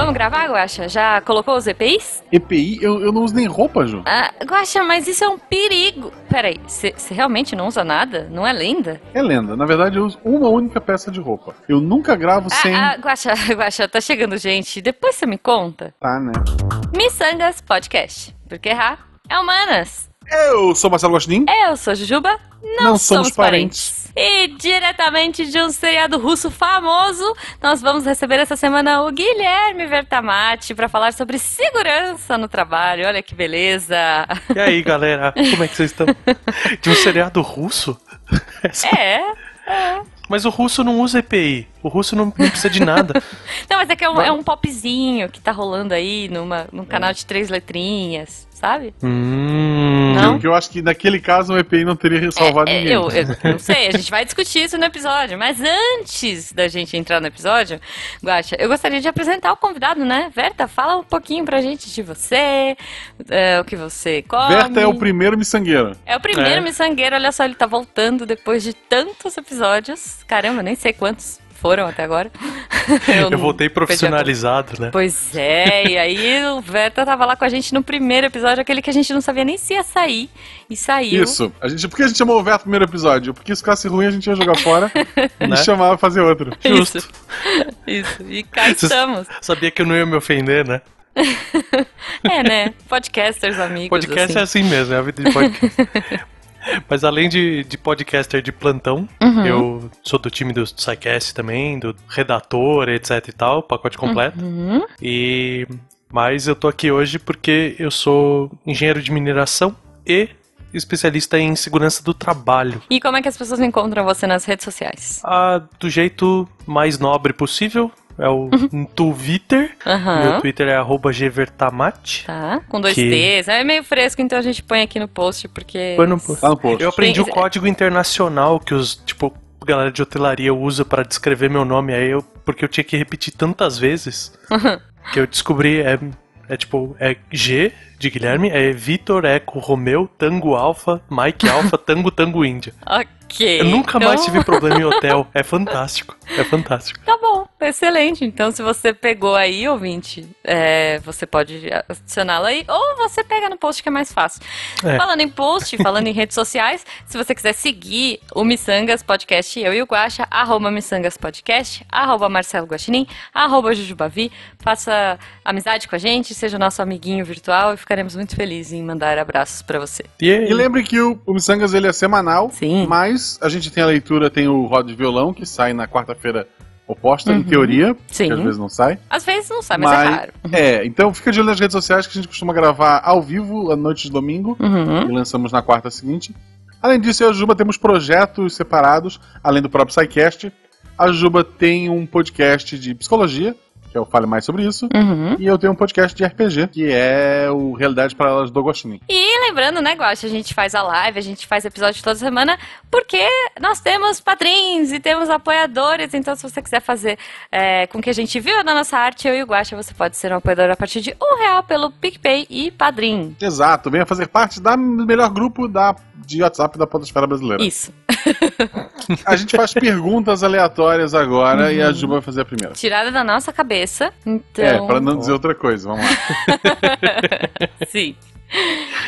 Vamos gravar, Guaxa? Já colocou os EPIs? EPI, eu, eu não uso nem roupa, Ju. Ah, Guaxa, mas isso é um perigo. Peraí, você realmente não usa nada? Não é lenda? É lenda. Na verdade, eu uso uma única peça de roupa. Eu nunca gravo sem. Ah, ah, Guaxa, Guaxa, tá chegando gente. Depois você me conta. Tá, né? Missangas Podcast. Porque errar é humanas. Eu sou Marcelo Gostin. Eu sou Jujuba. Não, Não somos, somos parentes. E diretamente de um seriado russo famoso, nós vamos receber essa semana o Guilherme Vertamati para falar sobre segurança no trabalho. Olha que beleza! E aí, galera, como é que vocês estão? De um seriado russo? Essa- É. é. Mas o russo não usa EPI. O russo não, não precisa de nada. Não, mas é que é um, é um popzinho que tá rolando aí numa, num canal de três letrinhas, sabe? Hum. Não? Porque eu acho que naquele caso o EPI não teria salvado É, ninguém. eu, eu não sei, a gente vai discutir isso no episódio, mas antes da gente entrar no episódio, Guaxa, eu gostaria de apresentar o convidado, né? Verta, fala um pouquinho pra gente de você, é, o que você come. Berta é o primeiro miçangueiro. É o primeiro É. miçangueiro, olha só, ele tá voltando depois de tantos episódios. Caramba, nem sei quantos foram até agora. Eu não voltei profissionalizado, né? Pois é, e aí o Verta tava lá com a gente no primeiro episódio, aquele que a gente não sabia nem se ia sair, e saiu. Isso. A gente, por que a gente chamou o Verta no primeiro episódio? Porque se ficasse ruim a gente ia jogar fora e Né? chamava pra fazer outro. Justo. Isso. Isso. E cá estamos. Sabia que eu não ia me ofender, né? É, né? Podcasters amigos. Podcast é assim. assim mesmo, é a vida de podcast. Mas além de, de podcaster de plantão, Uhum. eu sou do time do SciCast também, do redator, etc e tal, pacote completo. Uhum. E mas eu tô aqui hoje porque eu sou engenheiro de mineração e especialista em segurança do trabalho. E como é que as pessoas encontram você nas redes sociais? Ah, do jeito mais nobre possível, é o Twitter. Meu Aham. Twitter é arroba gvertamate. Tá, com dois Que- T's. É meio fresco, então a gente põe aqui no post, porque. Põe no post. Tá no post. Eu aprendi Tem- o código internacional que os, tipo, galera de hotelaria usa pra descrever meu nome aí, eu, porque eu tinha que repetir tantas vezes que eu descobri é, é tipo, é G de Guilherme, é Vitor Eco Romeu Tango Alfa Mike Alfa Tango Tango Índia. ok. Eu nunca então- mais tive problema em hotel. É fantástico. É fantástico. Tá bom, excelente. Então, se você pegou aí, ouvinte, é, você pode adicioná-lo aí, ou você pega no post que é mais fácil. É. Falando em post, falando em redes sociais, se você quiser seguir o Missangas Podcast, eu e o Guaxa, arroba Missangas Podcast, arroba Marcelo Guaxinim, arroba Jujubavi, faça amizade com a gente, seja nosso amiguinho virtual e ficaremos muito felizes em mandar abraços pra você. E aí? E lembre que o, o Missangas ele é semanal, Sim. mas a gente tem a leitura, tem o Roda de Violão, que sai na quarta-feira oposta, em Uhum. teoria, Sim. que às vezes não sai. Às vezes não sabe, mas, é raro. é, então fica de olho nas redes sociais que a gente costuma gravar ao vivo, à noite de domingo, Uhum. e lançamos na quarta seguinte. Além disso, eu e a Juba temos projetos separados, além do próprio SciCast. A Juba tem um podcast de psicologia, que eu falo mais sobre isso. Uhum. E eu tenho um podcast de RPG, que é o Realidade para Elas do Agostinho. E lembrando, né, Guaxa, a gente faz a live, a gente faz episódio toda semana, porque nós temos padrinhos e temos apoiadores, então se você quiser fazer é, com que a gente viva na nossa arte, eu e o Guaxa, você pode ser um apoiador a partir de um real pelo PicPay e Padrim. Exato, venha fazer parte da- do melhor grupo da, de WhatsApp da Podosfera Brasileira. Isso. A gente faz perguntas aleatórias agora e a Juba vai fazer a primeira. Tirada da nossa cabeça, então... É, pra não dizer outra coisa, vamos lá. Sim.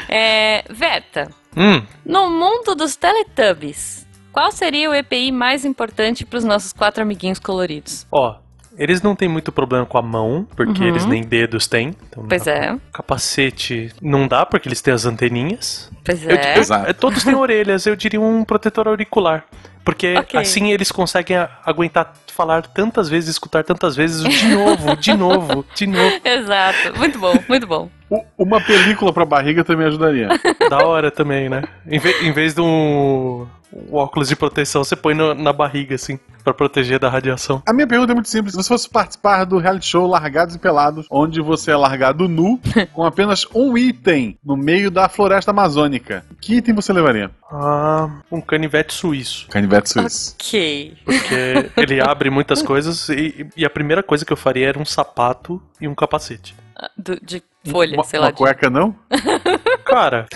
É, Verta, Hum, no mundo dos Teletubbies, qual seria o EPI mais importante para os nossos quatro amiguinhos coloridos? ó. Eles não têm muito problema com a mão, porque Uhum. eles nem dedos têm. Então Pois é, Capacete não dá, porque eles têm as anteninhas. pois Eu- é. eu- é, todos têm orelhas, eu diria um protetor auricular. Porque Ok. assim eles conseguem aguentar falar tantas vezes, escutar tantas vezes, de novo, de novo, de novo. Exato, muito bom, muito bom. Uma película pra barriga também ajudaria. Da hora também, né? Em, ve- em vez de um, um óculos de proteção, você põe no- na barriga, assim, pra proteger da radiação. A minha pergunta é muito simples. Se você fosse participar do reality show Largados e Pelados, onde você é largado nu, com apenas um item no meio da floresta amazônica, que item você levaria? Ah, um canivete suíço. Canivete suíço. Ok. Porque ele abre muitas coisas e, e a primeira coisa que eu faria era um sapato e um capacete. Do- de folha, uma, sei lá. uma de- cueca não? Cara,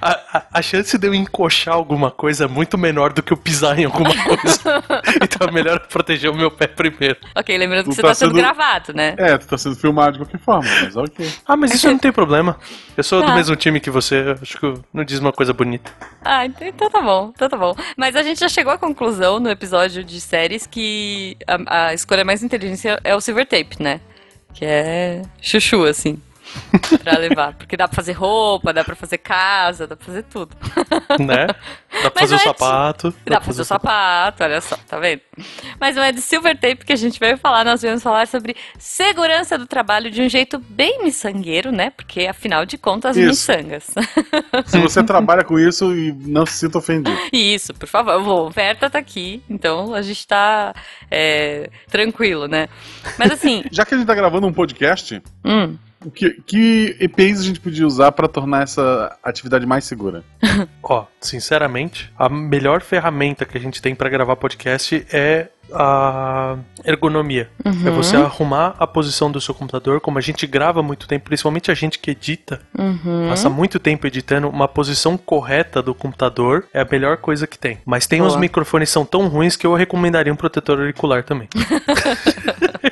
A, a, a chance de eu encoxar alguma coisa é muito menor do que eu pisar em alguma coisa. então é melhor proteger o meu pé primeiro. Ok, lembrando que Tu você tá tá sendo sendo- gravado, né? É, tu tá sendo filmado de qualquer forma, mas ok. Ah, mas isso não tem problema. Eu sou do Tá. mesmo time que você, acho que não diz uma coisa bonita. Ah, ent- então tá bom, então tá bom. Mas a gente já chegou à conclusão no episódio de séries que a, a escolha mais inteligente é o Silver Tape, né? Que é chuchu, assim. pra levar. Porque dá pra fazer roupa, dá pra fazer casa, dá pra fazer tudo. Né? Dá pra Mas fazer o antes- sapato. Dá pra fazer o sapato, olha só, tá vendo? Mas não é de Silver Tape que a gente veio falar, nós viemos falar sobre segurança do trabalho de um jeito bem miçangueiro, né? Porque afinal de contas, Isso. miçangas. Se você trabalha com isso e não se sinta ofendido. Isso, por favor. O Verta tá aqui, então a gente tá é, tranquilo, né? Mas assim, Já que a gente tá gravando um podcast, hum, que, que EPIs a gente podia usar pra tornar essa atividade mais segura? Ó, sinceramente, a melhor ferramenta que a gente tem pra gravar podcast é a ergonomia. Uhum. É você arrumar a posição do seu computador, como a gente grava muito tempo, principalmente a gente que edita, uhum. passa muito tempo editando, uma posição correta do computador é a melhor coisa que tem. Mas tem uns Boa. microfones que são tão ruins que eu recomendaria um protetor auricular também.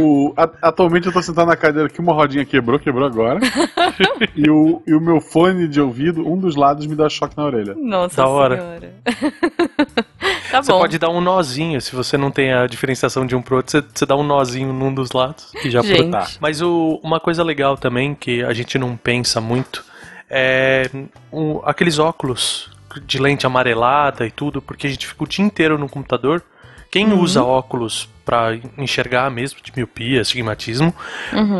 O, a- atualmente eu tô sentado na cadeira que uma rodinha quebrou, quebrou agora. e, o, e o meu fone de ouvido, um dos lados me dá choque na orelha. Nossa Da hora. senhora. tá Você bom. pode dar um nozinho, se você não tem a diferenciação de um pro outro, você, você dá um nozinho num dos lados e já Gente. tá. Mas o- uma coisa legal também que a gente não pensa muito é o- aqueles óculos de lente amarelada e tudo, porque a gente fica o dia inteiro no computador. Quem Uhum. usa óculos pra enxergar mesmo, de miopia, astigmatismo,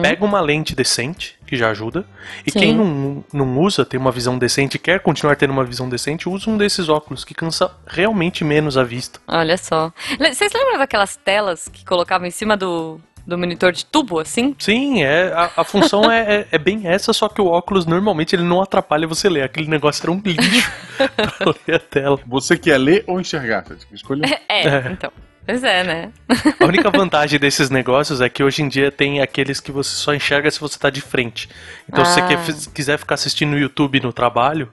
pega uma lente decente, que já ajuda. E Sim. quem não, não usa, tem uma visão decente e quer continuar tendo uma visão decente, usa um desses óculos, que cansa realmente menos a vista. Olha só. Vocês lembram daquelas telas que colocavam em cima do, do monitor de tubo, assim? Sim, é, a, a função é, é, é bem essa, só que o óculos normalmente ele não atrapalha você ler. Aquele negócio era um lixo pra ler a tela. Você quer ler ou enxergar? Você tem que escolher. É, É. então. Pois é, né? A única vantagem desses negócios é que hoje em dia tem aqueles que você só enxerga se você tá de frente. Então, se você Ah. quer, fi- quiser ficar assistindo no YouTube no trabalho,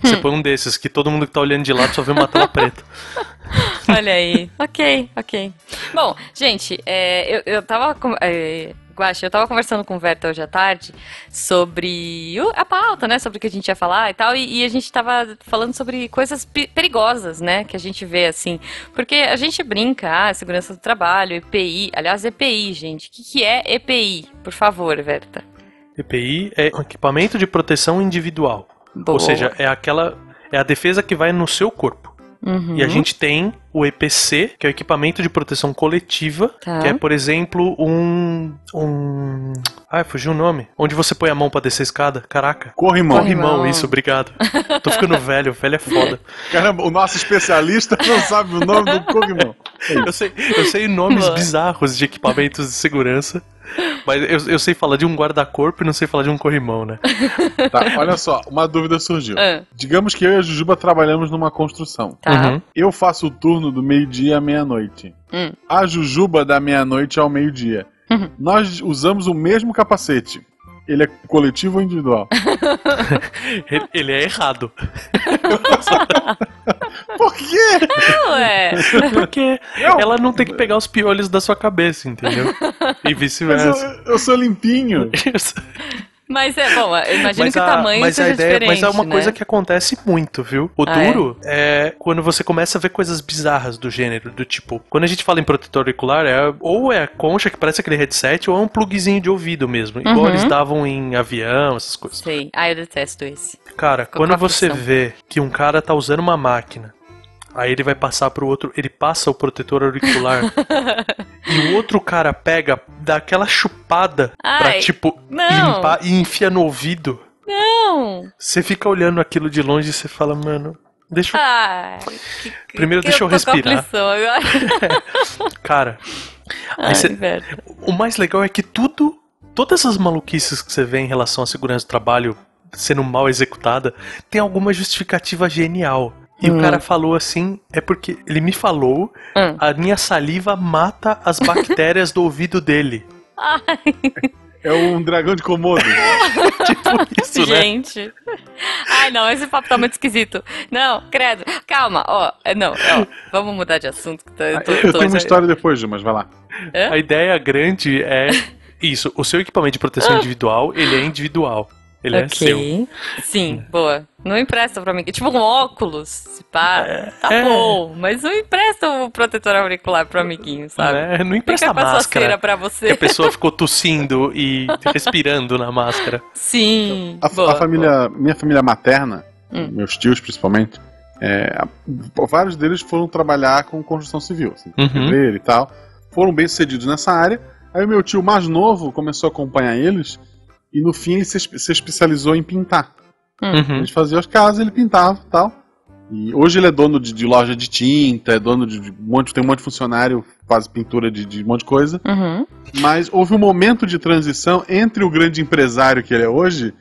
você põe um desses, que todo mundo que tá olhando de lado só vê uma tela preta. Olha aí. ok, ok. Bom, gente, é, eu, eu tava. É, Guaxa, eu tava conversando com o Verta hoje à tarde sobre o- a pauta, né? Sobre o que a gente ia falar e tal. E, e a gente tava falando sobre coisas pe- perigosas, né? Que a gente vê assim. Porque a gente brinca, ah, segurança do trabalho, EPI. Aliás, EPI, gente. O que, que é EPI? Por favor, Verta. EPI é um equipamento de proteção individual. Boa. Ou seja, é aquela. É a defesa que vai no seu corpo. Uhum. E a gente tem o EPC, que é o equipamento de proteção coletiva, Tá. que é, por exemplo, um. um. Ai, fugiu o nome. Onde você põe a mão pra descer a escada. Caraca. Corrimão. Corrimão. Corrimão, isso, obrigado. Tô ficando velho, velho é foda. Caramba, o nosso especialista não sabe o nome do corrimão. Eu sei, eu sei nomes Boa. bizarros de equipamentos de segurança, mas eu, eu sei falar de um guarda-corpo e não sei falar de um corrimão, né? Tá, olha só, uma dúvida surgiu. Ah, Digamos que eu e a Jujuba trabalhamos numa construção. tá. Uhum. Eu faço o turno do meio-dia à meia-noite. Hum. A Jujuba da meia-noite ao meio-dia. Uhum. Nós usamos o mesmo capacete. Ele é coletivo ou individual? Ele, ele é errado. Por quê? Ué. Porque Eu- ela não tem que pegar os piolhos da sua cabeça, entendeu? E vice-versa. eu, eu sou limpinho. Mas é, bom, eu imagino Mas que o a- tamanho mas a seja ideia, diferente, Mas é uma né? coisa que acontece muito, viu? O Ah, é? duro é? quando você começa a ver coisas bizarras do gênero, do tipo, quando a gente fala em protetor auricular, é ou é a concha que parece aquele headset, ou é um plugzinho de ouvido mesmo. Igual Uhum. eles davam em avião, essas coisas. Sei. Ah, eu detesto esse. Cara, Com quando você vê que um cara tá usando uma máquina, aí ele vai passar pro outro, ele passa o protetor auricular e o outro cara pega, dá aquela chupada pra Ai, tipo não. limpar e enfia no ouvido. Não! Você fica olhando aquilo de longe e você fala, mano, deixa eu. Ai, que- Primeiro que deixa eu com respirar. agora. Cara, Ai, cê- o mais legal é que tudo, todas essas maluquices que você vê em relação à segurança do trabalho sendo mal executada, tem alguma justificativa genial. E Hum. o cara falou assim, é porque ele me falou, Hum. a minha saliva mata as bactérias do ouvido dele. Ai, É um dragão de Komodo. tipo isso, né? Gente. Ai, não, esse papo tá muito esquisito. Não, credo. Calma, ó. é, Não, ó. Vamos mudar de assunto. Que tá, eu tô- Eu tô- tenho uma história depois, Ju, mas vai lá. A ideia grande é isso. O seu equipamento de proteção individual, ele é individual. Ele é seu. Ok. Sim, boa. Não empresta pra mim. Tipo um óculos, se pá. Tá é. bom. Mas não empresta o protetor auricular pro amiguinho, sabe? Né? Não empresta Fica com a máscara. cera pra Que você. a pessoa ficou tossindo e respirando na máscara. Sim. A, boa, a família, minha família materna, Hum. meus tios principalmente, é, vários deles foram trabalhar com construção civil, assim, Uhum. e tal. Foram bem sucedidos nessa área. Aí o meu tio mais novo começou a acompanhar eles e no fim ele se, se especializou em pintar. Uhum. Ele fazia as casas, ele pintava e tal. E hoje ele é dono de, de loja de tinta, é dono de, de um monte, tem um monte de funcionário, faz pintura de, de um monte de coisa. Uhum. Mas houve um momento de transição entre o grande empresário que ele é hoje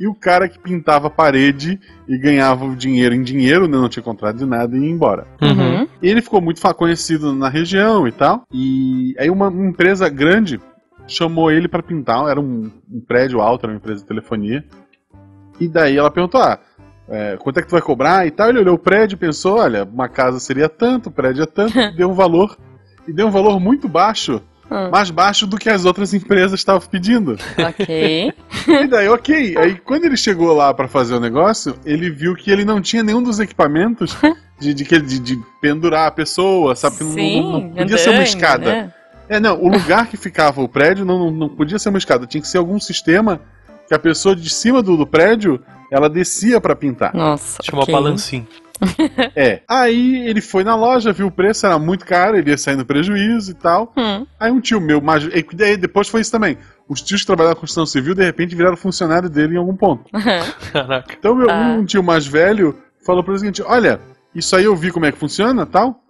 e o cara que pintava a parede e ganhava o dinheiro em dinheiro, né, não tinha contrato de nada e ia embora. Uhum. E ele ficou muito conhecido na região e tal. E aí uma empresa grande chamou ele pra pintar. Era um, um prédio alto, era uma empresa de telefonia. E daí ela perguntou: ah, é, quanto é que tu vai cobrar e tal? Ele olhou o prédio e pensou: olha, uma casa seria tanto, o prédio é tanto, deu um valor. E deu um valor muito baixo, Hum. mais baixo do que as outras empresas estavam pedindo. Ok. E daí, ok. Aí quando ele chegou lá pra fazer o negócio, ele viu que ele não tinha nenhum dos equipamentos de, de, que- de, de pendurar a pessoa, sabe? Não- Sim, não, não podia ser uma escada. né? É, não, o lugar que ficava o prédio não, não, não podia ser uma escada, tinha que ser algum sistema que a pessoa de cima do, do prédio ela descia pra pintar. Nossa. Chama ok. balancim. É. Aí ele foi na loja, viu o preço, era muito caro, ele ia sair no prejuízo e tal. Hum. Aí um tio meu, mais, e daí depois foi isso também. Os tios que trabalhavam na construção civil, de repente, viraram funcionário dele em algum ponto. Caraca. Então, meu, Ah. um tio mais velho falou para ele o seguinte: Olha, isso aí eu vi como é que funciona tal.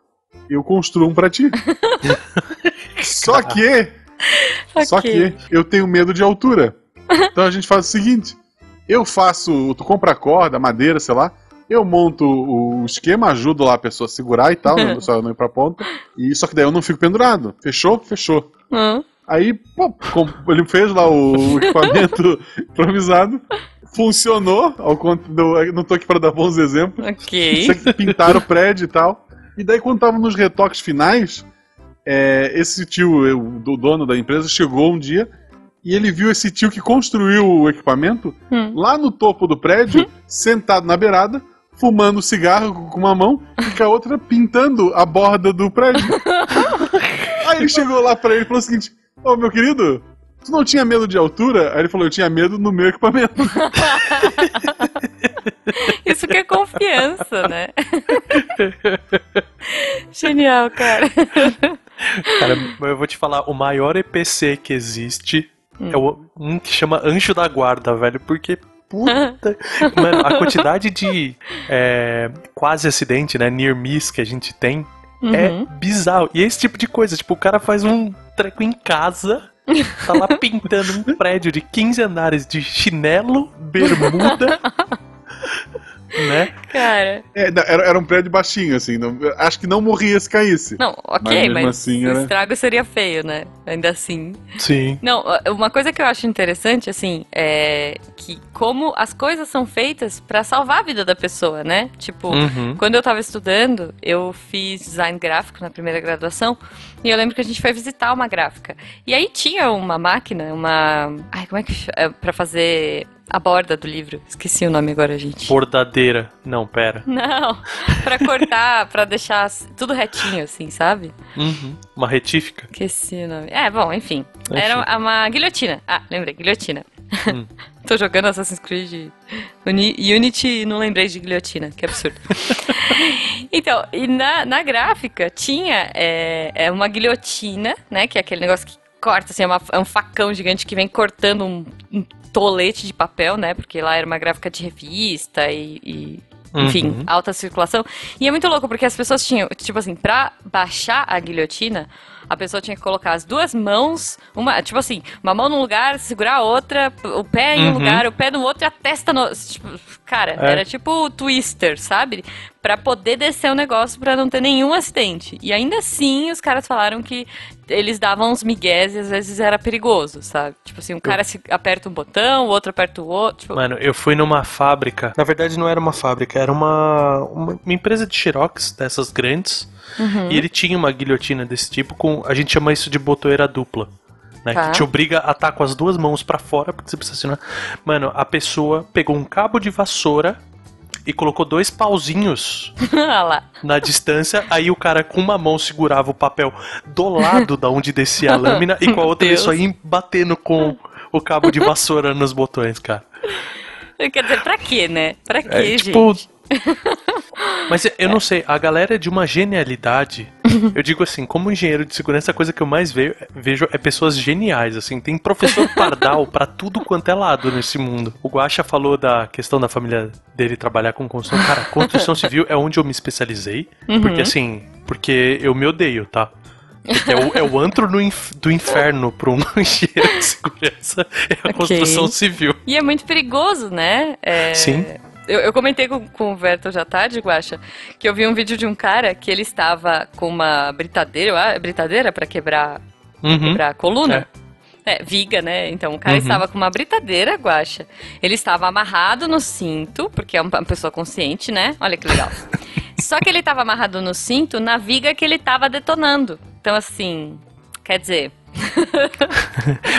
Eu construo um pra ti. só que, só que eu tenho medo de altura. Então a gente faz o seguinte: eu faço, tu compra a corda, madeira, sei lá. Eu monto o esquema, ajudo lá a pessoa a segurar e tal, né, só não ir pra ponta. E só que daí eu não fico pendurado. Fechou? Fechou. Hum. Aí, pô, ele fez lá o equipamento improvisado. Funcionou, ao conto do, não tô aqui para dar bons exemplos. Ok. Pintaram o prédio e tal. E daí, quando tava nos retoques finais, é, esse tio, o do- dono da empresa, chegou um dia e ele viu esse tio que construiu o equipamento Hum. lá no topo do prédio, sentado na beirada, fumando cigarro com uma mão e com a outra pintando a borda do prédio. Aí ele chegou lá pra ele e falou o seguinte: Ô meu querido, tu não tinha medo de altura? Aí ele falou: Eu tinha medo no meu equipamento. Isso que é confiança, né? Genial, cara. Cara, eu vou te falar, o maior EPC que existe Hum. é o, um que chama Anjo da Guarda, velho, porque puta. Mano, a quantidade de é, quase acidente, né? Near miss que a gente tem é Uhum. bizarro. E esse tipo de coisa, tipo, o cara faz um treco em casa, tá lá pintando um prédio de 15 andares de chinelo, bermuda, né? Cara. É, era, era um prédio baixinho, assim. não- acho que não morria se caísse. Não, Mas ok, mesmo mas, assim, o né? estrago seria feio, né? Ainda assim. Sim. Não, uma coisa que eu acho interessante, assim, é que como as coisas são feitas pra salvar a vida da pessoa, né? Tipo, Uhum. quando eu tava estudando, eu fiz design gráfico na primeira graduação, e eu lembro que a gente foi visitar uma gráfica. E aí tinha uma máquina, uma. Ai, como é que. é, Pra fazer a borda do livro. Esqueci o nome agora, gente. Bordadeira. Não, pera. Não, pra cortar, pra deixar tudo retinho, assim, sabe? Uhum. Uma retífica. Esqueci o nome. É, bom, enfim. Enfim. Era uma guilhotina. Ah, lembrei, guilhotina. Hum. Tô jogando Assassin's Creed Uni- Unity e não lembrei de guilhotina, que absurdo. então, e na, na gráfica tinha é, é uma guilhotina, né? Que é aquele negócio que corta, assim, é, uma- é um facão gigante que vem cortando um, um tolete de papel, né? Porque lá era uma gráfica de revista e- e enfim, Uhum. alta circulação. E é muito louco, porque as pessoas tinham, tipo assim, pra baixar a guilhotina, a pessoa tinha que colocar as duas mãos, uma, tipo assim, uma mão num lugar, segurar a outra, o pé em um Uhum. lugar, o pé no outro e a testa no. Tipo, cara, É. era tipo o twister, sabe? Pra poder descer o negócio pra não ter nenhum acidente. E ainda assim, os caras falaram que eles davam uns migués e às vezes era perigoso, sabe? Tipo assim, um cara se aperta um botão, o outro aperta o outro. Tipo, Mano, eu fui numa fábrica. Na verdade, não era uma fábrica, era uma, uma, uma empresa de xerox dessas grandes. uhum. E ele tinha uma guilhotina desse tipo com. A gente chama isso de botoeira dupla. Né, Tá. Que te obriga a estar com as duas mãos pra fora, porque você precisa assinar. Mano, a pessoa pegou um cabo de vassoura e colocou dois pauzinhos lá. na distância. Aí o cara com uma mão segurava o papel do lado da onde descia a lâmina e com a outra ele só ia batendo com o cabo de vassoura nos botões, cara. Quer dizer, pra quê, né? Pra quê, É, gente? Mas eu não sei, a galera é de uma genialidade. Eu digo assim, como engenheiro de segurança, a coisa que eu mais ve- vejo é pessoas geniais, assim. Tem professor pardal pra tudo quanto é lado nesse mundo. O Guaxa falou da questão da família dele trabalhar com construção. Cara, construção civil é onde eu me especializei. Uhum. Porque assim, porque eu me odeio, tá? É o, é o antro no inf- do inferno pra um engenheiro de segurança, é a Ok. construção civil. E é muito perigoso, né? É, Sim. Eu, eu comentei com, com o Verto já tarde, Guaxa, que eu vi um vídeo de um cara que ele estava com uma britadeira, acho- britadeira pra quebrar, Uhum. quebrar a coluna. É, viga, né? Então o cara Uhum. estava com uma britadeira, Guaxa. Ele estava amarrado no cinto, porque é uma pessoa consciente, né? Olha que legal. Só que ele estava amarrado no cinto na viga que ele estava detonando. Então, assim, quer dizer,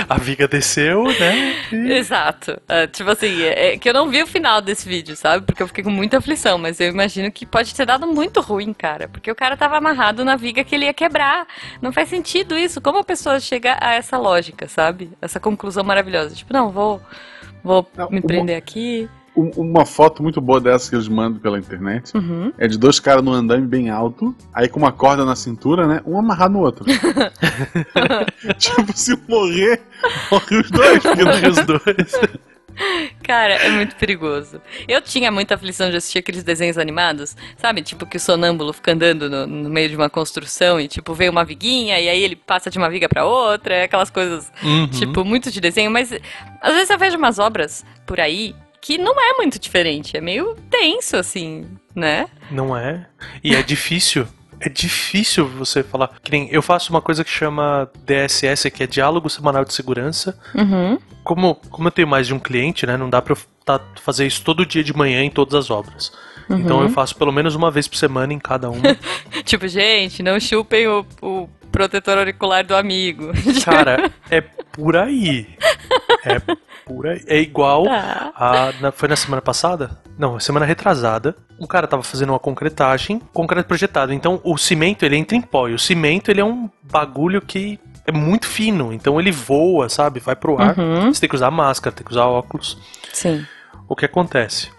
A viga desceu, né? E- Exato. É, tipo assim, é, é que eu não vi o final desse vídeo, sabe? Porque eu fiquei com muita aflição, mas eu imagino que pode ter dado muito ruim, cara. Porque o cara tava amarrado na viga que ele ia quebrar. Não faz sentido isso. Como a pessoa chega a essa lógica, sabe? Essa conclusão maravilhosa. Tipo, não, vou, vou Não, me uma- prender aqui. Um- Uma foto muito boa dessa que eles mandam pela internet Uhum. é de dois caras num andame bem alto, aí com uma corda na cintura, né? Um amarrado no outro. tipo, se morrer, morre os dois. porque Morre os dois. Cara, é muito perigoso. Eu tinha muita aflição de assistir aqueles desenhos animados, sabe? Tipo que o sonâmbulo fica andando no, no meio de uma construção e, tipo, vem uma viguinha e aí ele passa de uma viga pra outra, é aquelas coisas, Uhum. tipo, muito de desenho. Mas às vezes eu vejo umas obras por aí que não é muito diferente, é meio tenso, assim, né? Não é. E é difícil. É difícil você falar. Que nem eu faço uma coisa que chama DSS, que é Diálogo Semanal de Segurança. Uhum. Como, como eu tenho mais de um cliente, né? Não dá pra eu tá, fazer isso todo dia de manhã em todas as obras. Então eu faço pelo menos uma vez por semana em cada uma. Tipo, gente, não chupem o, o protetor auricular do amigo. Cara, é por aí. É por aí. É igual Tá. a. na- foi na semana passada? Não, semana retrasada. Um cara tava fazendo uma concretagem, concreto projetado. Então o cimento ele entra em pó. E o cimento ele é um bagulho que é muito fino. Então ele voa, sabe? Vai pro ar. Uhum. Você tem que usar máscara, tem que usar óculos. Sim. O que acontece?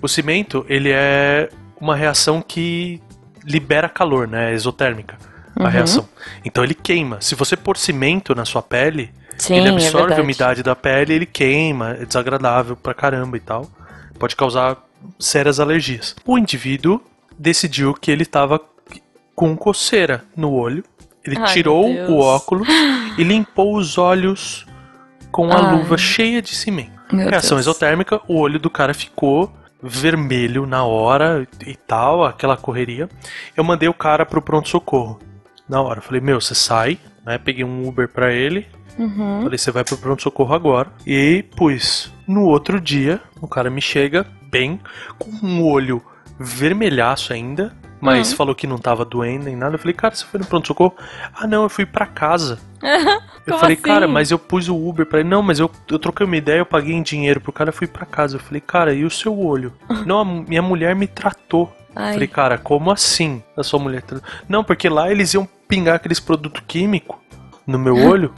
O cimento, ele é uma reação que libera calor, né? É exotérmica. A Uhum. reação. Então ele queima. Se você pôr cimento na sua pele, Sim, ele é absorve verdade. a umidade da pele, ele queima, é desagradável pra caramba e tal. Pode causar sérias alergias. O indivíduo decidiu que ele tava com coceira no olho. Ele Ai, tirou Deus. o óculos e limpou os olhos com a Ai. luva cheia de cimento. Meu Reação Deus. exotérmica, o olho do cara ficou vermelho na hora e tal, aquela correria. Eu mandei o cara pro pronto-socorro. Na hora, falei, meu, você sai, né? Peguei um Uber pra ele. Uhum. Falei, você vai pro pronto-socorro agora. E pus. No outro dia, o cara me chega bem, com um olho vermelhaço ainda, mas Uhum. falou que não tava doendo nem nada. Eu falei, cara, você foi no pronto-socorro? Ah, não, eu fui pra casa. Eu falei, cara, assim? mas eu pus o Uber pra ele. Não, mas eu, eu troquei uma ideia, eu paguei em dinheiro pro cara, eu fui pra casa. Eu falei, cara, e o seu olho? não, a minha mulher me tratou. Ai. Falei, cara, como assim a sua mulher? Não, porque lá eles iam pingar aqueles produtos químicos no meu olho.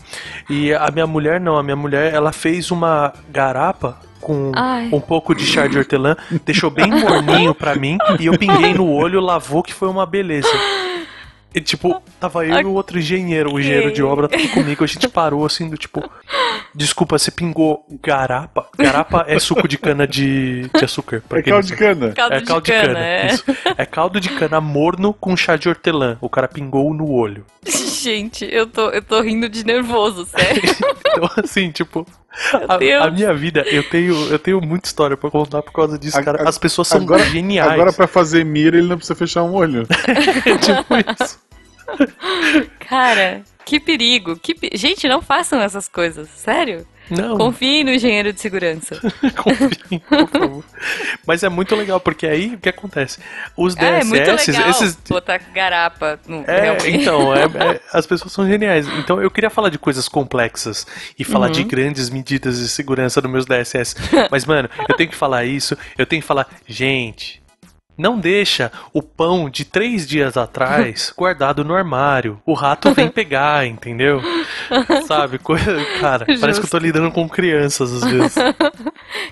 e a minha mulher não, a minha mulher, ela fez uma garapa com Ai. um pouco de chá de hortelã, deixou bem morninho pra mim, e eu pinguei no olho, lavou, que foi uma beleza. E, tipo, tava eu e o outro engenheiro, o engenheiro de obra, tava comigo, a gente parou assim, do tipo, desculpa, você pingou garapa? Garapa é suco de cana de, de açúcar. pra É quem não caldo de cana. Caldo É de caldo de cana, cana, é. isso. É caldo de cana morno com chá de hortelã. O cara pingou no olho. Gente, eu tô, eu tô rindo de nervoso, sério. Então, assim, tipo, a, Deus. a minha vida, eu tenho, eu tenho muita história pra contar por causa disso, A- cara. As pessoas são agora, geniais. Agora pra fazer mira ele não precisa fechar um olho. tipo isso. Cara, Que perigo. Que pe- Gente, não façam essas coisas. Sério. Não, Confie no engenheiro de segurança. confiem, por favor. Mas é muito legal, porque aí o que acontece? Os É, é muito DSS, legal esses. botar garapa no É, então, é- é- as pessoas são geniais. Então eu queria falar de coisas complexas e falar Uhum. de grandes medidas de segurança nos meus DSS. Mas, mano, eu tenho que falar isso, eu tenho que falar, gente. Não deixa o pão de três dias atrás guardado no armário. O rato vem pegar, entendeu? Sabe? Coisa, cara, parece que eu tô Justo. lidando com crianças às vezes.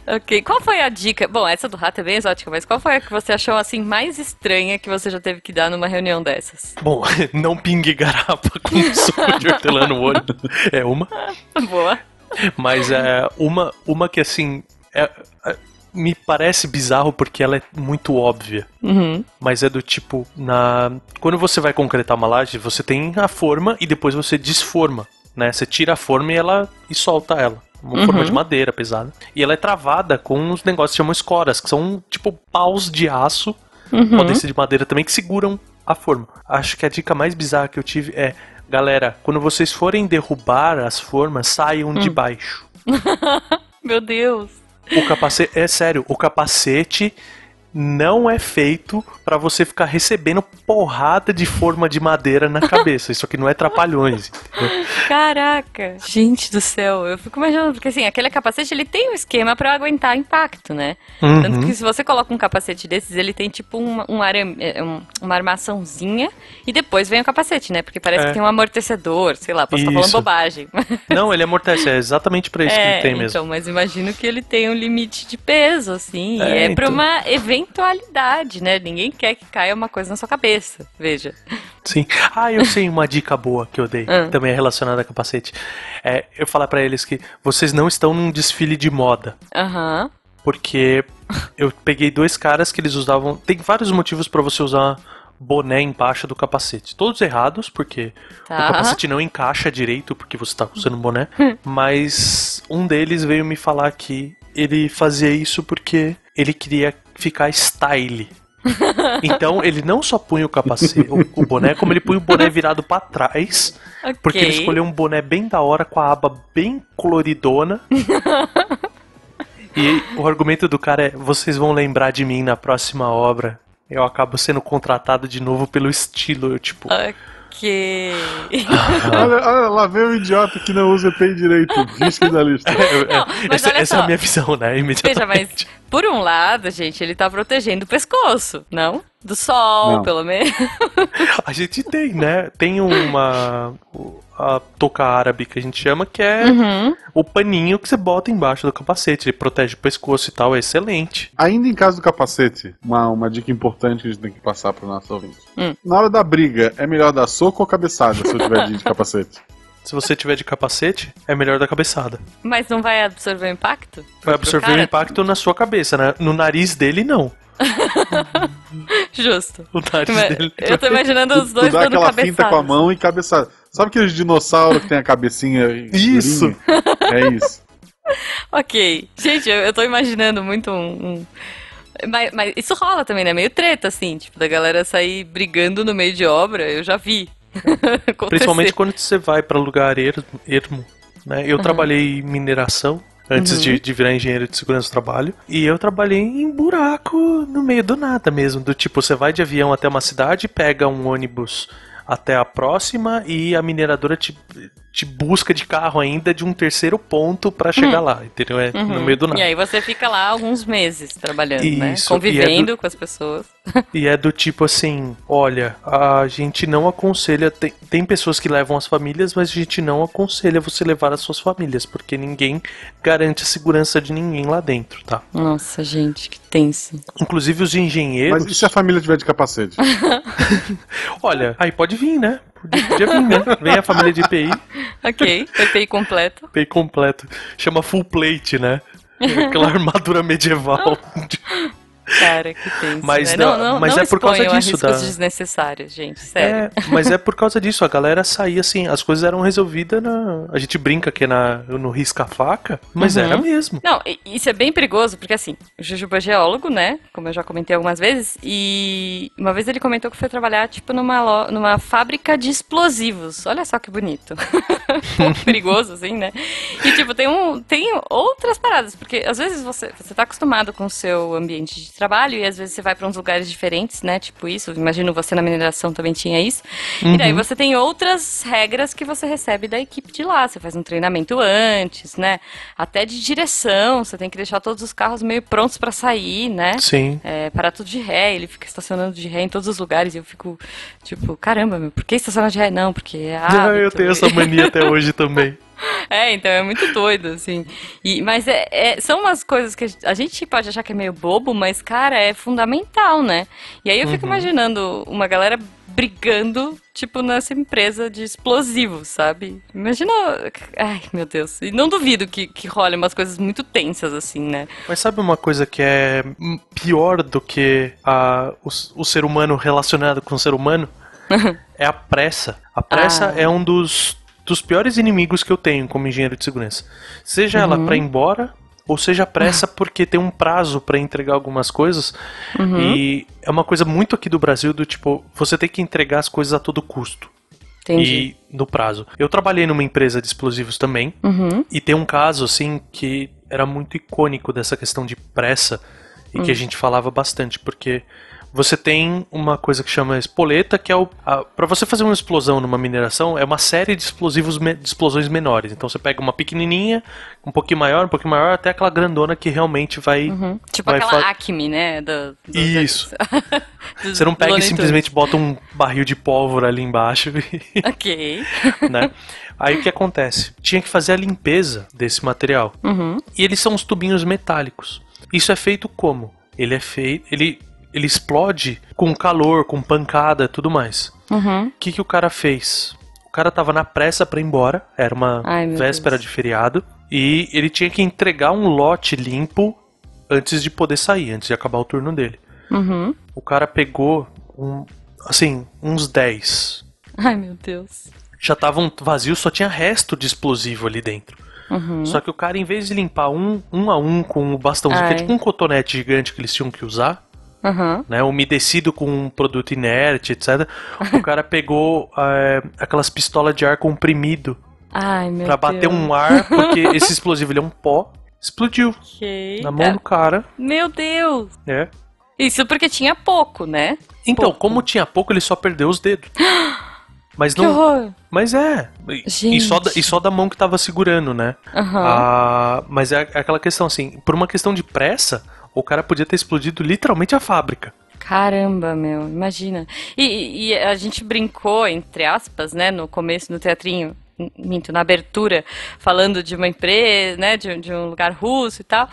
Ok, qual foi a dica? Bom, essa do rato é bem exótica, mas qual foi a que você achou assim mais estranha que você já teve que dar numa reunião dessas? Bom, não pingue garapa com suco de hortelã no olho. É uma. Boa. Mas é uma, uma que assim. é- me parece bizarro porque ela é muito óbvia. Uhum. Mas é do tipo, na. Quando você vai concretar uma laje, você tem a forma e depois você desforma. Né? Você tira a forma e ela e solta ela. Uma Uhum. forma de madeira pesada. E ela é travada com uns negócios que chamam escoras, que são tipo paus de aço Uhum. podem ser de madeira também, que seguram a forma. Acho que a dica mais bizarra que eu tive é, galera, quando vocês forem derrubar as formas, saiam de baixo. Meu Deus. O capacete, é sério, o capacete não é feito pra você ficar recebendo porrada de forma de madeira na cabeça. Isso aqui não é trapalhões. entendeu? Caraca. Gente do céu, eu fico imaginando, porque assim, aquele capacete ele tem um esquema pra aguentar impacto, né? Tanto Uhum. que se você coloca um capacete desses, ele tem tipo uma, um arame- é, um- uma armaçãozinha e depois vem o capacete, né? Porque parece É. que tem um amortecedor, sei lá, posso estar falando Isso. bobagem. Não, ele amortece, é exatamente pra isso que é, ele tem mesmo. então, mas imagino que ele tem um limite de peso, assim. É, É, é pra então. uma eventualidade, né? Ninguém quer que caia uma coisa na sua cabeça, veja. Sim. Ah, eu sei uma dica boa que eu dei, Ah. também é relacionada a capacete. É eu falar pra eles que vocês não estão num desfile de moda. Aham. Porque eu peguei dois caras que eles usavam. Tem vários motivos pra você usar boné embaixo do capacete. Todos errados, porque Tá. o capacete não encaixa direito porque você tá usando boné. Mas um deles veio me falar que ele fazia isso porque ele queria ficar style. Então ele não só punha o capacete, o, o boné, como ele punha o boné virado pra trás. Porque ele escolheu um boné bem da hora, com a aba bem coloridona. e o argumento do cara é: vocês vão lembrar de mim na próxima obra. Eu acabo sendo contratado de novo pelo estilo. Eu, tipo, Ok. Olha, olha, lá vem o idiota que não usa EPI direito. Risque da lista. Não, mas essa, olha essa é a minha visão, né? Veja, Imediatamente. mas por um lado, gente, ele tá protegendo o pescoço, não? Do sol, Não. pelo menos. A gente tem, né? Tem uma. A touca árabe que a gente chama, que é Uhum. o paninho que você bota embaixo do capacete. Ele protege o pescoço e tal, é excelente. Ainda em caso do capacete, uma, uma dica importante que a gente tem que passar para o nosso ouvinte. Hum. Na hora da briga, é melhor dar soco ou cabeçada se eu tiver de capacete? Se você tiver de capacete, é melhor da cabeçada. Mas não vai absorver o impacto? Vai absorver o impacto na sua cabeça, né? No nariz dele, não. Justo. O nariz Mas dele. Eu tô imaginando os dois dando aquela finta com a mão e cabeçada. Sabe aqueles dinossauros que tem a cabecinha Isso. É isso. Ok. Gente, eu, eu tô imaginando muito um. um- Mas, mas isso rola também, né? Meio treta, assim, tipo, da galera sair brigando no meio de obra, eu já vi. Principalmente quando você vai pra lugar ermo. ermo, né? Eu trabalhei em mineração. Antes de, de virar engenheiro de segurança do trabalho. E eu trabalhei em buraco no meio do nada mesmo. Do tipo, você vai de avião até uma cidade, pega um ônibus até a próxima e a mineradora te, te busca de carro ainda de um terceiro ponto pra chegar lá, entendeu? É no Uhum. meio do nada. E aí você fica lá alguns meses trabalhando, né? Isso, Convivendo e é com as pessoas. E é do tipo assim, olha, a gente não aconselha, tem, tem pessoas que levam as famílias, mas a gente não aconselha você levar as suas famílias, porque ninguém garante a segurança de ninguém lá dentro, tá? Nossa, gente, que tenso. Inclusive os engenheiros. Mas e se a família tiver de capacete? Olha, aí pode vir, né? Podia, podia né? Vem a família de IPI, Ok, EPI completo. IPI completo. Chama full plate, né? Aquela armadura medieval. Cara, que tenso. Mas né? não- não, não, mas não é por causa disso, riscos da- desnecessários, gente. Sério. É, mas é por causa disso, a galera saía assim, as coisas eram resolvidas na. A gente brinca que é na, no risca-faca, mas Uhum. era mesmo. Não, isso é bem perigoso, porque assim, o Jujuba é geólogo, né? Como eu já comentei algumas vezes, e uma vez ele comentou que foi trabalhar, tipo, numa, lo- numa fábrica de explosivos. Olha só que bonito. pouco perigoso, assim, né? E, tipo, tem, um, tem outras paradas, porque às vezes você, você tá acostumado com o seu ambiente de trabalho e às vezes você vai pra uns lugares diferentes, né? Tipo isso, imagino você na mineração também tinha isso. E daí você tem outras regras que você recebe da equipe de lá. Você faz um treinamento antes, né? Até de direção, você tem que deixar todos os carros meio prontos pra sair, né? Sim. É, parar tudo de ré, ele fica estacionando de ré em todos os lugares e eu fico, tipo, caramba, meu, por que estacionar de ré? Não, porque é Ah, eu hábito. tenho essa mania até hoje também. É, então é muito doido, assim. E, mas é, é- são umas coisas que a gente pode achar que é meio bobo, mas, cara, é fundamental, né? E aí eu fico imaginando uma galera brigando, tipo, nessa empresa de explosivos, sabe? Imagina. Ai, meu Deus. E não duvido que, que role umas coisas muito tensas, assim, né? Mas sabe uma coisa que é pior do que a, o, o ser humano relacionado com o ser humano? é a pressa. A pressa Ah. é um dos, dos piores inimigos que eu tenho como engenheiro de segurança. Seja ela Uhum. pra ir embora, ou seja pressa porque tem um prazo pra entregar algumas coisas. Uhum. E é uma coisa muito aqui do Brasil do tipo, você tem que entregar as coisas a todo custo. Entendi. E no prazo. Eu trabalhei numa empresa de explosivos também. Uhum. E tem um caso, assim, que era muito icônico dessa questão de pressa e Hum. que a gente falava bastante, porque você tem uma coisa que chama espoleta, que é o. para você fazer uma explosão numa mineração, é uma série de explosivos me- de explosões menores. Então você pega uma pequenininha, um pouquinho maior, um pouquinho maior, até aquela grandona que realmente vai. Uhum. Tipo vai aquela Acme, né? Do, do- Isso. do- Você não pega e simplesmente bota um barril de pólvora ali embaixo e. Ok. né? Aí o que acontece? Tinha que fazer a limpeza desse material. Uhum. E eles são os tubinhos metálicos. Isso é feito como? Ele é feito. Ele, ele explode com calor, com pancada tudo mais. Uhum. O que, que o cara fez? O cara tava na pressa pra ir embora, era uma Ai, véspera Deus. de feriado, e ele tinha que entregar um lote limpo antes de poder sair, antes de acabar o turno dele. Uhum. O cara pegou um, assim, uns 10. Ai, meu Deus. Já estavam vazios, só tinha resto de explosivo ali dentro. Uhum. Só que o cara, em vez de limpar um, um a um com o bastãozinho, que é tipo um cotonete gigante que eles tinham que usar, Uhum. né? Umedecido com um produto inerte, etc. o cara pegou é, aquelas pistolas de ar comprimido Ai, meu pra Deus. bater um ar, porque esse explosivo ele é um pó. Explodiu na mão do cara, Meu Deus. né? Isso porque tinha pouco, né? Então, Pouco. como tinha pouco, ele só perdeu os dedos. Mas Que não. horror. Mas é. E- E Gente. só, da, e só da mão que tava segurando, né? Aham. Ah, mas é aquela questão assim, por uma questão de pressa, o cara podia ter explodido literalmente a fábrica. Caramba, meu, imagina. E, e a gente brincou, entre aspas, né, no começo, no teatrinho, minto, na abertura, falando de uma empresa, né, de, de um lugar russo e tal.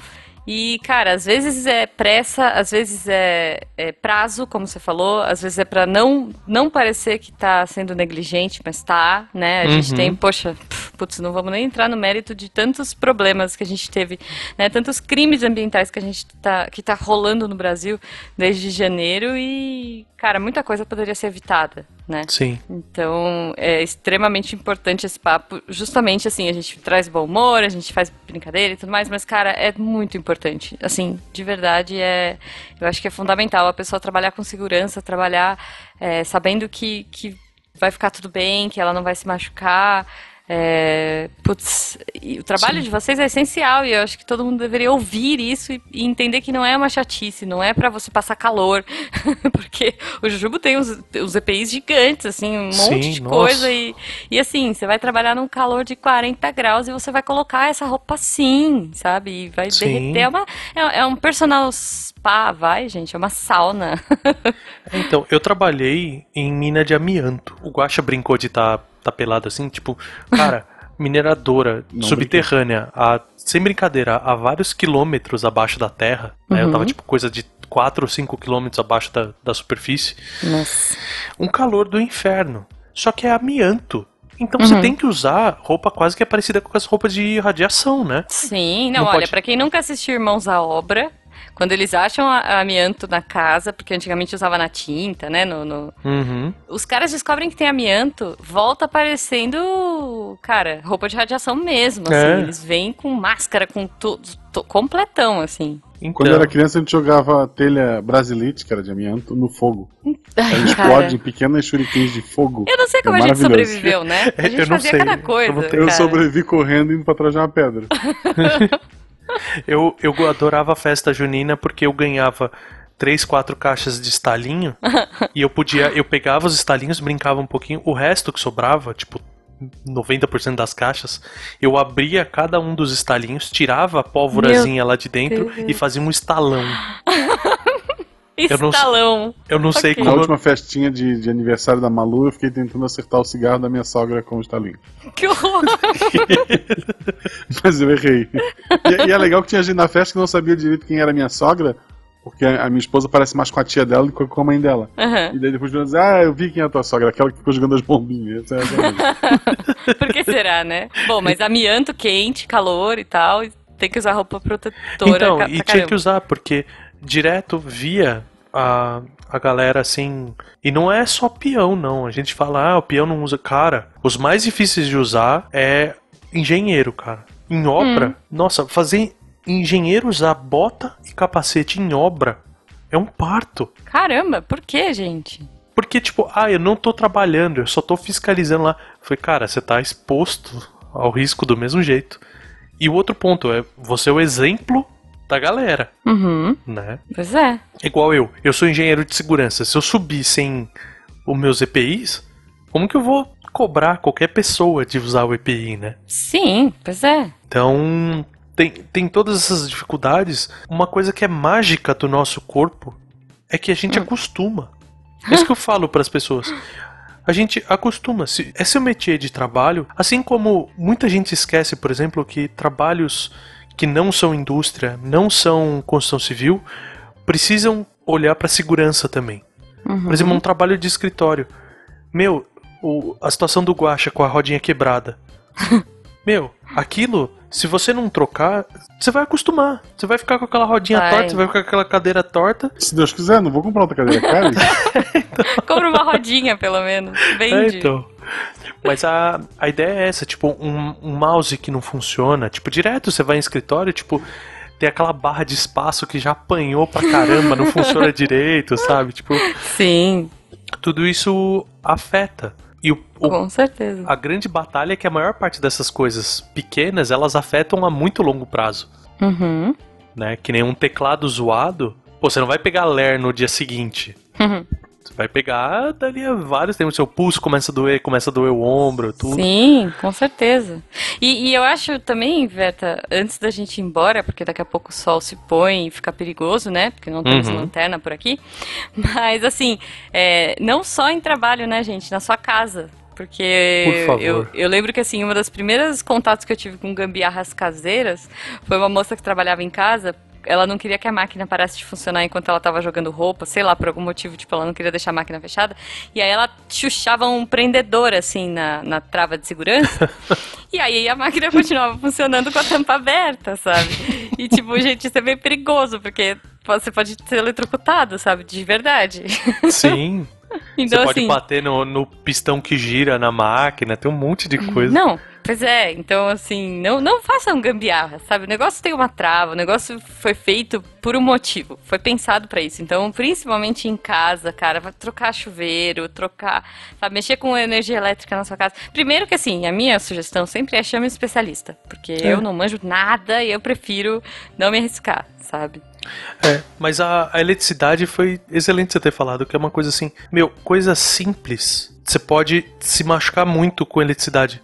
E, cara, às vezes é pressa, às vezes é, é prazo, como você falou, às vezes é pra não, não parecer que tá sendo negligente, mas tá, né? A gente Uhum. tem, poxa, putz, não vamos nem entrar no mérito de tantos problemas que a gente teve, né? Tantos crimes ambientais que a gente tá, que tá rolando no Brasil desde janeiro e, cara, muita coisa poderia ser evitada, né? Sim. Então, é extremamente importante esse papo. Justamente assim, a gente traz bom humor, a gente faz brincadeira e tudo mais, mas, cara, é muito importante. Assim, de verdade, é. Eu acho que é fundamental a pessoa trabalhar com segurança, trabalhar é, sabendo que, que vai ficar tudo bem, que ela não vai se machucar. É, putz, o trabalho de vocês é essencial e eu acho que todo mundo deveria ouvir isso e, e entender que não é uma chatice, não é pra você passar calor, porque o Jujubo tem os, os EPIs gigantes, assim, um Sim, monte de nossa. coisa e, e assim, você vai trabalhar num calor de 40 graus e você vai colocar essa roupa assim, sabe? E vai Sim. derreter, é, uma, é, é um personal spa, vai, gente, é uma sauna. Então, eu trabalhei em mina de amianto. O Guaxa brincou de estar tá, tá pelado assim, tipo, cara, mineradora Não subterrânea, a, sem brincadeira, a vários quilômetros abaixo da terra. Né? Eu Uhum. tava, tipo, coisa de 4 ou 5 quilômetros abaixo da, da superfície. Nossa. Um calor do inferno. Só que é amianto. Então Uhum. você tem que usar roupa quase que é parecida com as roupas de radiação, né? Sim, não, Não olha, pode- pra quem nunca assistiu Irmãos à Obra, Quando eles acham a- amianto na casa, porque antigamente usava na tinta, né? No, no- Uhum. Os caras descobrem que tem amianto, volta parecendo, cara, roupa de radiação mesmo, assim. É. Eles vêm com máscara, com tudo, to- completão, assim. Então, Quando eu era criança, a gente jogava telha brasilite, que era de amianto, no fogo. Ai, Ela cara. explode em pequenas shurikens de fogo. Eu não sei como É a gente sobreviveu, né? A gente Eu não fazia sei. cada Eu coisa. Eu cara. sobrevivi correndo indo pra trás de uma pedra. eu, eu adorava a festa junina porque eu ganhava três, quatro caixas de estalinho e eu podia, eu pegava os estalinhos, brincava um pouquinho, o resto que sobrava, tipo 90% das caixas, eu abria cada um dos estalinhos, tirava a pólvorazinha lá de dentro Deus. e fazia um estalão. Eu não- Estalão. Eu não sei Ok. Na como. última festinha de, de aniversário da Malu, eu fiquei tentando acertar o cigarro da minha sogra com o estalinho. Que horror. Mas eu errei. E, e é legal que tinha gente na festa que não sabia direito quem era minha sogra, porque a, a minha esposa parece mais com a tia dela do que com a mãe dela. Aham. E daí depois dizer, ah, eu vi quem é a tua sogra, aquela que ficou jogando as bombinhas. É. Por que será, né? Bom, mas amianto, quente, calor e tal, e tem que usar roupa protetora. Então, e tinha que usar, porque direto via a, a galera assim. E não é só peão, não. A gente fala, ah, o peão não usa. Cara, os mais difíceis de usar é engenheiro, cara. Em obra, nossa, fazer engenheiro usar bota e capacete em obra é um parto. Caramba, por que, gente? Porque, tipo, ah, eu não tô trabalhando, eu só tô fiscalizando lá. Foi, cara, você tá exposto ao risco do mesmo jeito. E o outro ponto é, você é o exemplo da galera, Uhum, né? pois é. Igual eu, eu sou engenheiro de segurança. Se eu subir sem os meus EPIs, como que eu vou cobrar qualquer pessoa de usar o EPI, né? Sim, pois é. Então, tem, tem todas essas dificuldades. Uma coisa que é mágica do nosso corpo é que a gente Hum. acostuma. É isso que eu falo para as pessoas. A gente acostuma. Se, é seu métier de trabalho. Assim como muita gente esquece, por exemplo, que trabalhos que não são indústria, não são construção civil, precisam olhar para segurança também. Uhum. Por exemplo, um trabalho de escritório. Meu, o- a situação do guacha com a rodinha quebrada. Meu, aquilo, se você não trocar, você vai acostumar. Você vai ficar com aquela rodinha Vai. torta, você vai ficar com aquela cadeira torta. Se Deus quiser, não vou comprar outra cadeira cara. Compra uma rodinha, pelo menos. É, Vende. então. Mas a, a ideia é essa, tipo, um, um mouse que não funciona, tipo, direto você vai em escritório, tipo, tem aquela barra de espaço que já apanhou pra caramba, não funciona direito, sabe? Tipo, Sim, tudo isso afeta. E o, o com certeza. A grande batalha é que a maior parte dessas coisas pequenas, elas afetam a muito longo prazo, Uhum. né? Que nem um teclado zoado, pô, você não vai pegar ler no dia seguinte. Uhum. Você vai pegar dali a vários tempos, seu pulso começa a doer, começa a doer o ombro, tudo. Sim, com certeza. E, e eu acho também, Verta, antes da gente ir embora, porque daqui a pouco o sol se põe e fica perigoso, né? Porque não temos Uhum. lanterna por aqui. Mas, assim, é, não só em trabalho, né, gente? Na sua casa. Porque Por. Eu, eu lembro que, assim, uma das primeiras contatos que eu tive com gambiarras caseiras foi uma moça que trabalhava em casa. Ela não queria que a máquina parasse de funcionar enquanto ela estava jogando roupa, sei lá, por algum motivo, tipo, ela não queria deixar a máquina fechada. E aí ela chuchava um prendedor, assim, na, na trava de segurança. e aí a máquina continuava funcionando com a tampa aberta, sabe? E, tipo, gente, isso é bem perigoso, porque você pode ser eletrocutado, sabe? De verdade. Sim. Então, você pode assim. bater no, no pistão que gira na máquina, tem um monte de coisa. Não, pois é. Então, assim, não, não façam gambiarra, sabe? O negócio tem uma trava, o negócio foi feito por um motivo, foi pensado pra isso. Então, principalmente em casa, cara, vai trocar chuveiro, trocar, sabe, mexer com energia elétrica na sua casa. Primeiro que, assim, a minha sugestão sempre é chame um especialista, porque É. eu não manjo nada e eu prefiro não me arriscar, sabe? É, mas a, a eletricidade foi excelente você ter falado, que é uma coisa assim, meu, coisa simples. Você pode se machucar muito com eletricidade.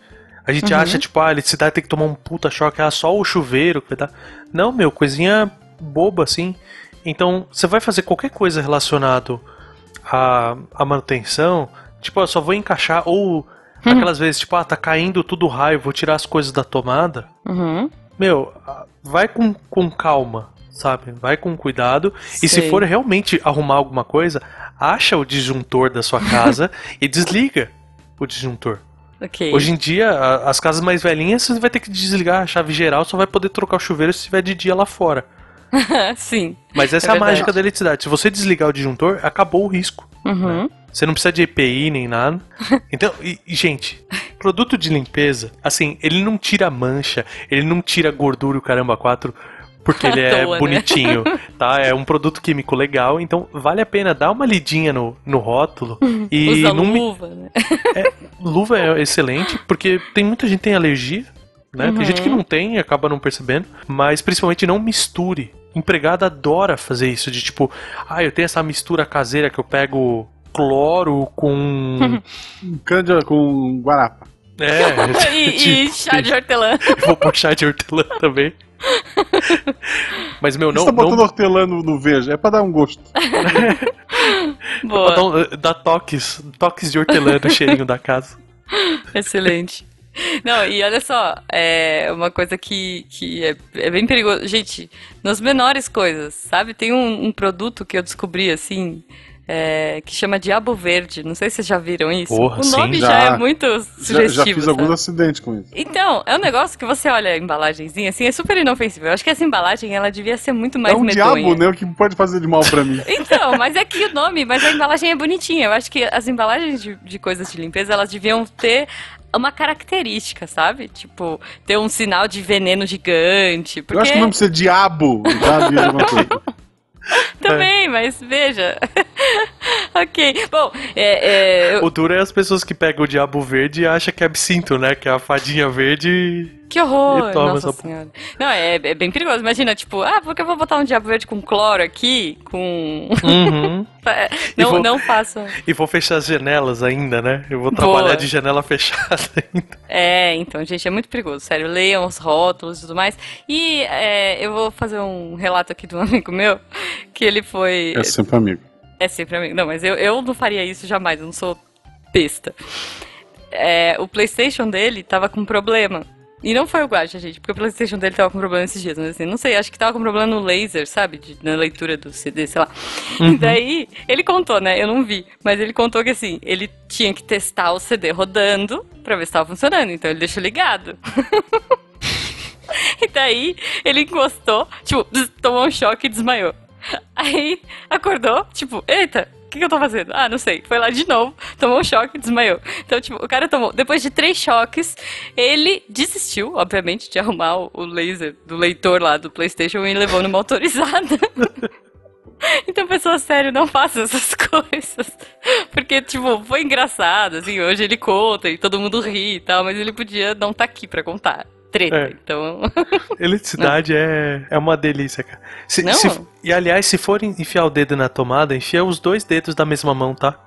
A gente Uhum. acha, tipo, ah, a eletricidade tem que tomar um puta choque, ah, só o chuveiro que vai dar. Não, meu, coisinha boba assim. Então, você vai fazer qualquer coisa relacionado à, à manutenção, tipo, eu só vou encaixar, ou aquelas vezes, tipo, ah, tá caindo tudo raio, vou tirar as coisas da tomada. Uhum. Meu, vai com, com calma, sabe? Vai com cuidado. E se Sei. for realmente arrumar alguma coisa, acha o disjuntor da sua casa e desliga o disjuntor. Ok. Hoje em dia, a- as casas mais velhinhas, você vai ter que desligar a chave geral, só vai poder trocar o chuveiro se estiver de dia lá fora. Sim. Mas essa É é, a mágica da eletricidade. Se você desligar o disjuntor, acabou o risco. Uhum. Você não precisa de EPI nem nada. Então, e, gente, produto de limpeza, assim, ele não tira mancha, ele não tira gordura e o caramba 4 porque ele é toa, né? bonitinho, tá? É um produto químico legal, então vale a pena dar uma lidinha no, no rótulo e Usa não me- luva, né? luva é excelente, porque tem muita gente que tem alergia, né? Tem gente que não tem e acaba não percebendo, mas principalmente não misture. Empregada adora fazer isso, de tipo, ah, eu tenho essa mistura caseira que eu pego cloro com. Cândia com guarapa. É, E, e chá de hortelã. vou pôr chá de hortelã também. Mas, meu, Você não. tá botando não hortelã no, no veja, é pra dar um gosto. Boa. dá, um- dá toques, toques de hortelã no cheirinho da casa. Excelente. Não, e olha só, é uma coisa que, que é, é bem perigoso. Gente, nas menores coisas, sabe? Tem um, um produto que eu descobri, assim, é, que chama Diabo Verde. Não sei se vocês já viram isso. Porra, o sim, nome já, já. é muito Já, sugestivo. já fiz sabe? alguns acidentes com isso. Então, é um negócio que você olha a embalagenzinha, assim, é super inofensivo. Eu acho que essa embalagem, ela devia ser muito mais é um medonha. diabo, né? O que pode fazer de mal pra mim. Então, mas é que o nome, mas a embalagem é bonitinha. Eu acho que as embalagens de, de coisas de limpeza, elas deviam ter uma característica, sabe? Tipo, ter um sinal de veneno gigante. Porque Eu acho que não precisa de diabo. Já coisa. também, mas veja. ok. Bom, é, é, eu- O duro é as pessoas que pegam o diabo verde e acham que é absinto, né? Que é a fadinha verde. que horror. E toma Nossa essa- senhora. Não, é, é bem perigoso. Imagina, tipo, ah, porque eu vou botar um diabo verde com cloro aqui? Com. Uhum. É, não, vou- não façam. E vou fechar as janelas ainda, né? Eu vou Boa. trabalhar de janela fechada ainda. É, então, gente, é muito perigoso. Sério, leiam os rótulos e tudo mais. E é, eu vou fazer um relato aqui de um amigo meu, que ele foi. É sempre amigo. É sempre amigo. Não, mas eu, eu não faria isso jamais, eu não sou besta. É, o PlayStation dele tava com problema. E não foi o Guacha, gente, porque o PlayStation dele tava com problema esses dias, mas assim, não sei, acho que tava com problema no laser, sabe? De- na leitura do CD, sei lá. E daí, ele contou, né? Eu não vi, mas ele contou que assim, ele tinha que testar o CD rodando pra ver se tava funcionando, então ele deixou ligado. E daí ele encostou, tipo, tomou um choque e desmaiou. Aí acordou, tipo, eita, o que, que eu tô fazendo? Ah, não sei. Foi lá de novo, tomou um choque desmaiou. Então, tipo, o cara tomou. Depois de três choques, ele desistiu, obviamente, de arrumar o, laser do leitor lá do PlayStation e levou numa autorizada. Então, pessoa sério, não faça essas coisas. Porque, tipo, foi engraçado, assim, hoje ele conta e todo mundo ri e tal, mas ele podia não estar aqui pra contar. Treta, É. então. Eletricidade é, é uma delícia, cara. Se- Não? se- e aliás, se for enfiar o dedo na tomada, enfia os dois dedos da mesma mão, tá?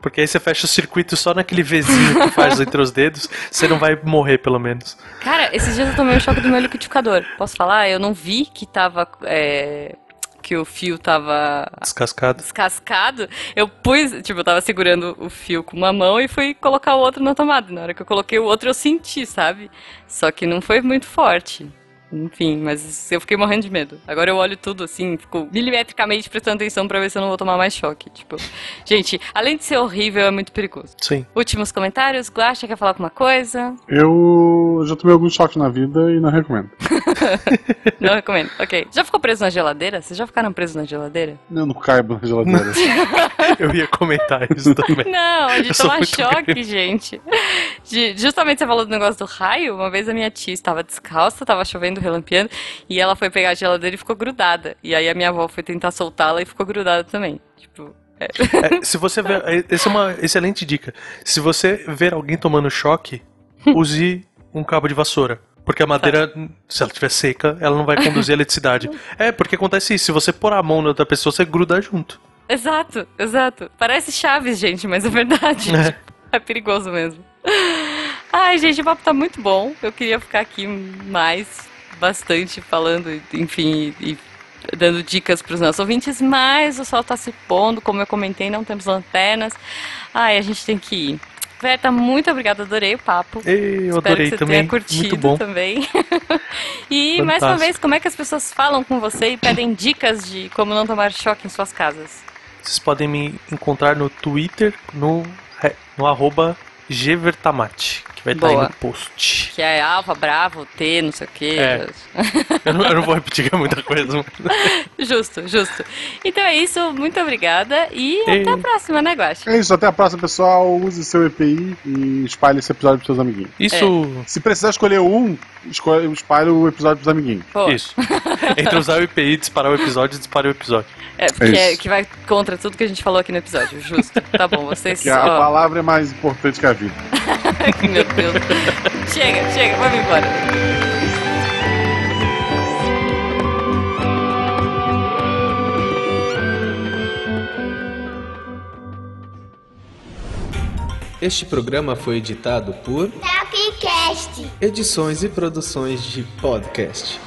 Porque aí você fecha o circuito só naquele Vzinho que faz entre os dedos, você não vai morrer, pelo menos. Cara, esses dias eu tomei um choque do meu liquidificador. Posso falar? Eu não vi que tava. é, que o fio tava Descascado. descascado. Eu pus, tipo, eu tava segurando o fio com uma mão e fui colocar o outro na tomada. Na hora que eu coloquei o outro, eu senti, sabe? Só que não foi muito forte. Enfim, mas eu fiquei morrendo de medo. Agora eu olho tudo assim, fico milimetricamente prestando atenção pra ver se eu não vou tomar mais choque. Tipo, gente, além de ser horrível, é muito perigoso. Sim. Últimos comentários, Guaxa quer falar alguma coisa? Eu já tomei alguns choques na vida e não recomendo. Não recomendo. Ok. Já ficou preso na geladeira? Vocês já ficaram presos na geladeira? Eu não caibo na geladeira. Eu ia comentar isso também. Não, sou tomar muito choque, grande. gente. De- justamente você falou do negócio do raio. Uma vez a minha tia estava descalça, estava chovendo, relampeando, e ela foi pegar a geladeira e ficou grudada. E aí a minha avó foi tentar soltá-la e ficou grudada também. Tipo, é. É, se você ver. é, Essa é uma excelente dica. Se você ver alguém tomando choque, use um cabo de vassoura. Porque a madeira, se ela estiver seca, ela não vai conduzir a eletricidade. É, porque acontece isso. Se você pôr a mão na outra pessoa, você gruda junto. Exato, exato. Parece Chaves, gente, mas é verdade. É. É perigoso mesmo. Ai, gente, o papo tá muito bom. Eu queria ficar aqui mais, bastante, falando, enfim, e dando dicas pros nossos ouvintes, mas o sol tá se pondo, como eu comentei, não temos lanternas. Ai, a gente tem que ir. Verta, muito obrigada, adorei o papo. Ei, eu Espero adorei que você também. tenha curtido Muito bom. também. e mais uma Fantástico. vez, como é que as pessoas falam com você e pedem dicas de como não tomar choque em suas casas? Vocês podem me encontrar no Twitter, no, no arroba Gvertamate, Que vai estar aí Boa. no post. Que é Alfa, Bravo, T, não sei o quê. É. Eu não, eu não vou repetir que é muita coisa. Justo, justo. Então é isso, muito obrigada e Ei. até a próxima, né, Guache? É isso, até a próxima, pessoal. Use seu EPI e espalhe esse episódio pros seus amiguinhos. Isso. Se precisar escolher um, escolhe, espalhe o episódio pros amiguinhos. Pô, Isso. Entre usar o IPI, disparar o episódio, disparar o episódio. é porque É é, que vai contra tudo que a gente falou aqui no episódio, justo. Tá bom, vocês. Que a ó, palavra é mais importante que a vida. Meu Deus. chega, chega, vamos embora. Este programa foi editado por Tapcast. Edições e Produções de Podcast.